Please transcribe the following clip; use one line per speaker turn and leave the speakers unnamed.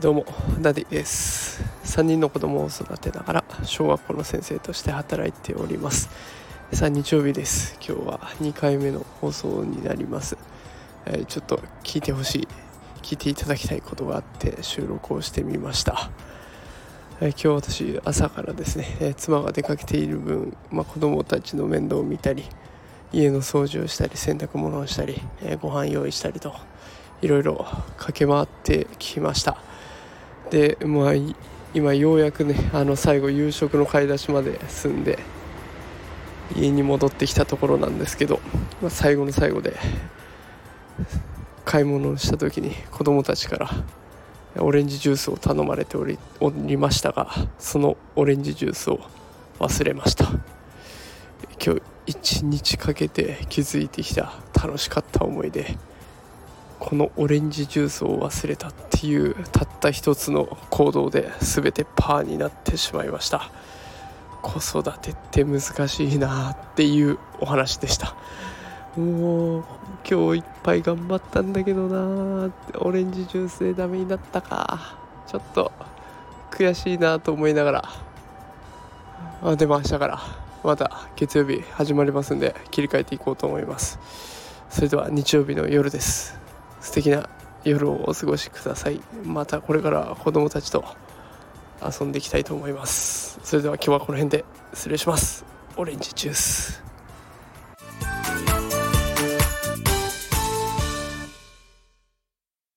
どうもダディです。3人の子供を育てながら小学校の先生として働いております。さあ日曜日です。今日は2回目の放送になります、えー、ちょっと聞いてほしい聞いていただきたいことがあって収録をしてみました、えー、今日私朝からですね、えー、妻が出かけている分、まあ、子供たちの面倒を見たり家の掃除をしたり洗濯物をしたり、えー、ご飯用意したりといろいろ駆け回ってきました。でまあ今ようやくねあの最後夕食の買い出しまで済んで家に戻ってきたところなんですけど、まあ、最後の最後で買い物をした時に子供たちからオレンジジュースを頼まれておりおりましたがそのオレンジジュースを忘れました。今日一日かけて気づいてきた楽しかった思い出。このオレンジジュースを忘れたっていうたった一つの行動で全てパーになってしまいました。子育てって難しいなっていうお話でした。もう今日いっぱい頑張ったんだけどなオレンジジュースでダメになったか。ちょっと悔しいなと思いながら。あでも明日からまた月曜日始まりますんで切り替えていこうと思います。それでは日曜日の夜です。素敵な夜をお過ごしください。またこれから子供たちと遊んでいきたいと思います。それでは今日はこの辺で失礼します。オレンジジュース。